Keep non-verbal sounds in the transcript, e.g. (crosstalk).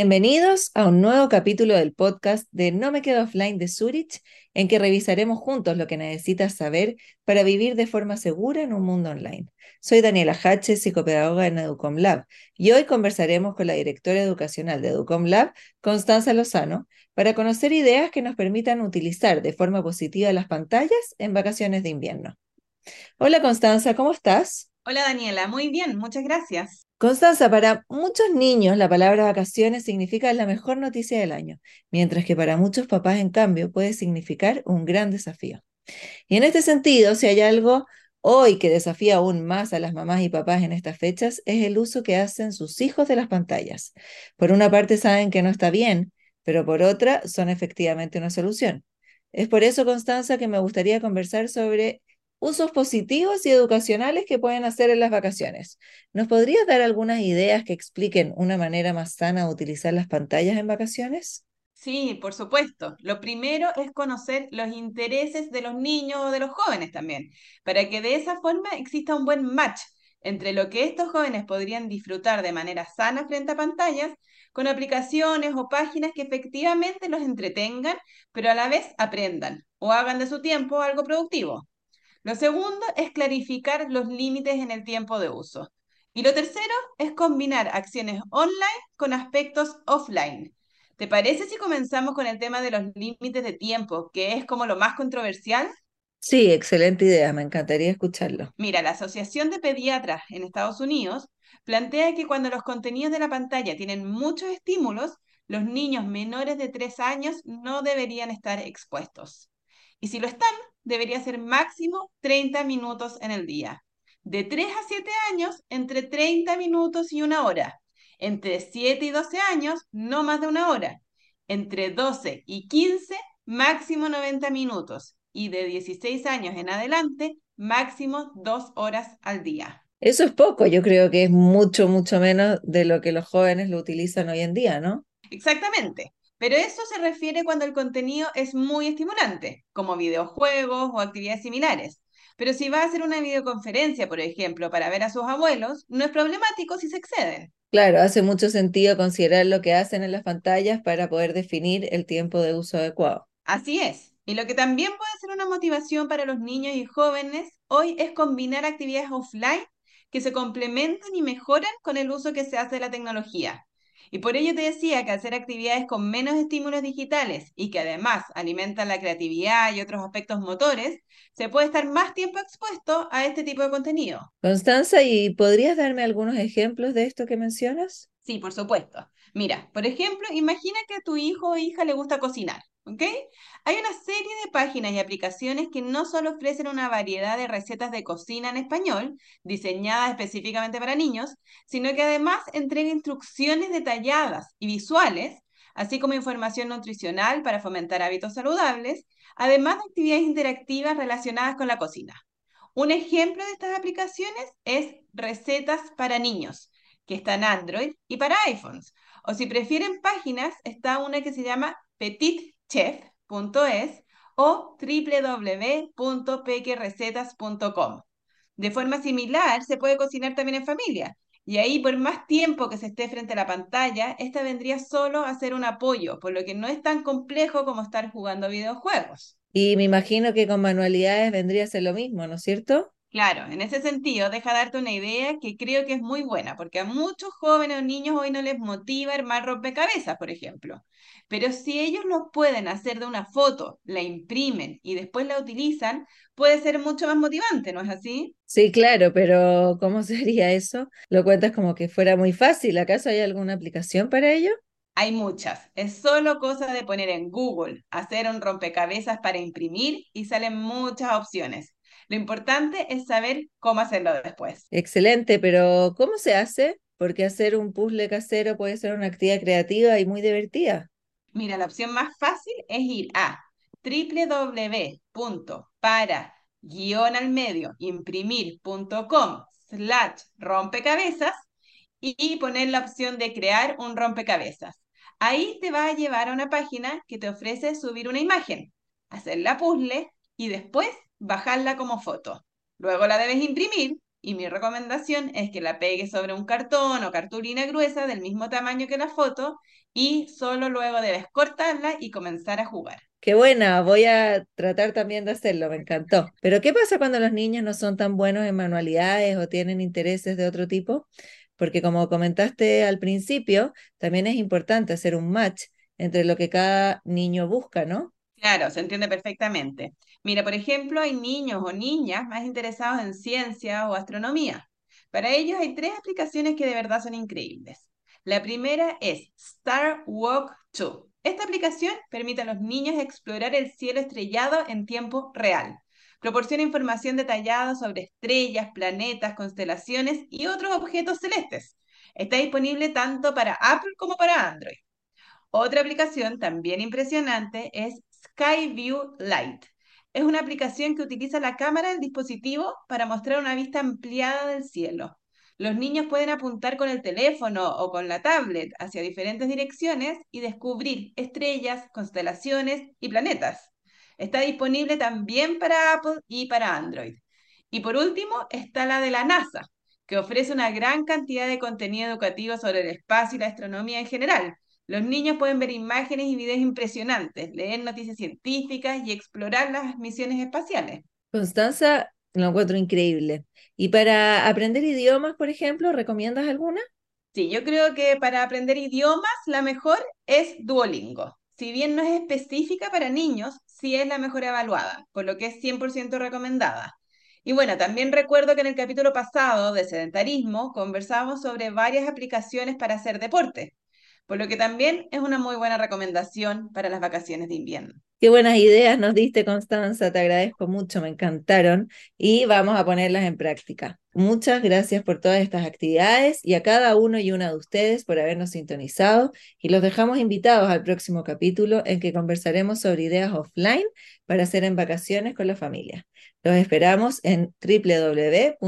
Bienvenidos a un nuevo capítulo del podcast de No me quedo offline de Zurich, en que revisaremos juntos lo que necesitas saber para vivir de forma segura en un mundo online. Soy Daniela Hache, psicopedagoga en Educom Lab, y hoy conversaremos con la directora educacional de Educom Lab, Constanza Lozano, para conocer ideas que nos permitan utilizar de forma positiva las pantallas en vacaciones de invierno. Hola Constanza, ¿cómo estás? Hola Daniela, muy bien, muchas gracias. Constanza, para muchos niños la palabra vacaciones significa la mejor noticia del año, mientras que para muchos papás, en cambio, puede significar un gran desafío. Y en este sentido, si hay algo hoy que desafía aún más a las mamás y papás en estas fechas, es el uso que hacen sus hijos de las pantallas. Por una parte saben que no está bien, pero por otra son efectivamente una solución. Es por eso, Constanza, que me gustaría conversar sobre usos positivos y educacionales que pueden hacer en las vacaciones. ¿Nos podrías dar algunas ideas que expliquen una manera más sana de utilizar las pantallas en vacaciones? Sí, por supuesto. Lo primero es conocer los intereses de los niños o de los jóvenes también, para que de esa forma exista un buen match entre lo que estos jóvenes podrían disfrutar de manera sana frente a pantallas, con aplicaciones o páginas que efectivamente los entretengan, pero a la vez aprendan o hagan de su tiempo algo productivo. Lo segundo es clarificar los límites en el tiempo de uso. Y lo tercero es combinar acciones online con aspectos offline. ¿Te parece si comenzamos con el tema de los límites de tiempo, que es como lo más controversial? Sí, excelente idea, me encantaría escucharlo. Mira, la Asociación de Pediatras en Estados Unidos plantea que cuando los contenidos de la pantalla tienen muchos estímulos, los niños menores de 3 años no deberían estar expuestos. Y si lo están, debería ser máximo 30 minutos en el día. De 3 a 7 años, entre 30 minutos y una hora. Entre 7 y 12 años, no más de una hora. Entre 12 y 15, máximo 90 minutos. Y de 16 años en adelante, máximo 2 horas al día. Eso es poco, yo creo que es mucho, mucho menos de lo que los jóvenes lo utilizan hoy en día, ¿no? Exactamente. Pero eso se refiere cuando el contenido es muy estimulante, como videojuegos o actividades similares. Pero si va a hacer una videoconferencia, por ejemplo, para ver a sus abuelos, no es problemático si se exceden. Claro, hace mucho sentido considerar lo que hacen en las pantallas para poder definir el tiempo de uso adecuado. Así es. Y lo que también puede ser una motivación para los niños y jóvenes hoy es combinar actividades offline que se complementan y mejoran con el uso que se hace de la tecnología. Y por ello te decía que hacer actividades con menos estímulos digitales y que además alimentan la creatividad y otros aspectos motores, se puede estar más tiempo expuesto a este tipo de contenido. Constanza, ¿y podrías darme algunos ejemplos de esto que mencionas? Sí, por supuesto. Mira, por ejemplo, imagina que a tu hijo o hija le gusta cocinar. ¿ok? Hay una serie de páginas y aplicaciones que no solo ofrecen una variedad de recetas de cocina en español, diseñadas específicamente para niños, sino que además entrega instrucciones detalladas y visuales, así como información nutricional para fomentar hábitos saludables, además de actividades interactivas relacionadas con la cocina. Un ejemplo de estas aplicaciones es Recetas para Niños, que está en Android y para iPhones. O si prefieren páginas, está una que se llama Petit chef.es o www.pequerecetas.com. De forma similar, se puede cocinar también en familia. Y ahí, por más tiempo que se esté frente a la pantalla, esta vendría solo a ser un apoyo, por lo que no es tan complejo como estar jugando videojuegos. Y me imagino que con manualidades vendría a ser lo mismo, ¿no es cierto? Claro, en ese sentido, deja darte una idea que creo que es muy buena, porque a muchos jóvenes o niños hoy no les motiva armar rompecabezas, por ejemplo. Pero si ellos lo pueden hacer de una foto, la imprimen y después la utilizan, puede ser mucho más motivante, ¿no es así? Sí, claro, pero ¿cómo (laughs) sería eso? Lo cuentas como que fuera muy fácil. ¿Acaso hay alguna aplicación para ello? Hay muchas. Es solo cosa de poner en Google, hacer un rompecabezas para imprimir y salen muchas opciones. Lo importante es saber cómo hacerlo después. Excelente, pero ¿cómo se hace? Porque hacer un puzzle casero puede ser una actividad creativa y muy divertida. Mira, la opción más fácil es ir a www.para al medio imprimir.com slash rompecabezas y poner la opción de crear un rompecabezas. Ahí te va a llevar a una página que te ofrece subir una imagen, hacer la puzzle y después bajarla como foto. Luego la debes imprimir y mi recomendación es que la pegues sobre un cartón o cartulina gruesa del mismo tamaño que la foto y solo luego debes cortarla y comenzar a jugar. Qué buena, voy a tratar también de hacerlo, me encantó. Pero ¿qué pasa cuando los niños no son tan buenos en manualidades o tienen intereses de otro tipo? Porque como comentaste al principio, también es importante hacer un match entre lo que cada niño busca, ¿no? Claro, se entiende perfectamente. Mira, por ejemplo, hay niños o niñas más interesados en ciencia o astronomía. Para ellos hay tres aplicaciones que de verdad son increíbles. La primera es Star Walk 2. Esta aplicación permite a los niños explorar el cielo estrellado en tiempo real. Proporciona información detallada sobre estrellas, planetas, constelaciones y otros objetos celestes. Está disponible tanto para Apple como para Android. Otra aplicación también impresionante es Skyview Light. Es una aplicación que utiliza la cámara del dispositivo para mostrar una vista ampliada del cielo. Los niños pueden apuntar con el teléfono o con la tablet hacia diferentes direcciones y descubrir estrellas, constelaciones y planetas. Está disponible también para Apple y para Android. Y por último está la de la NASA, que ofrece una gran cantidad de contenido educativo sobre el espacio y la astronomía en general. Los niños pueden ver imágenes y videos impresionantes, leer noticias científicas y explorar las misiones espaciales. Constanza, lo encuentro increíble. ¿Y para aprender idiomas, por ejemplo, recomiendas alguna? Sí, yo creo que para aprender idiomas la mejor es Duolingo. Si bien no es específica para niños, sí es la mejor evaluada, por lo que es 100% recomendada. Y bueno, también recuerdo que en el capítulo pasado de sedentarismo conversábamos sobre varias aplicaciones para hacer deporte por lo que también es una muy buena recomendación para las vacaciones de invierno. Qué buenas ideas nos diste, Constanza, te agradezco mucho, me encantaron y vamos a ponerlas en práctica. Muchas gracias por todas estas actividades y a cada uno y una de ustedes por habernos sintonizado y los dejamos invitados al próximo capítulo en que conversaremos sobre ideas offline para hacer en vacaciones con la familia. Los esperamos en www.zurich.cl.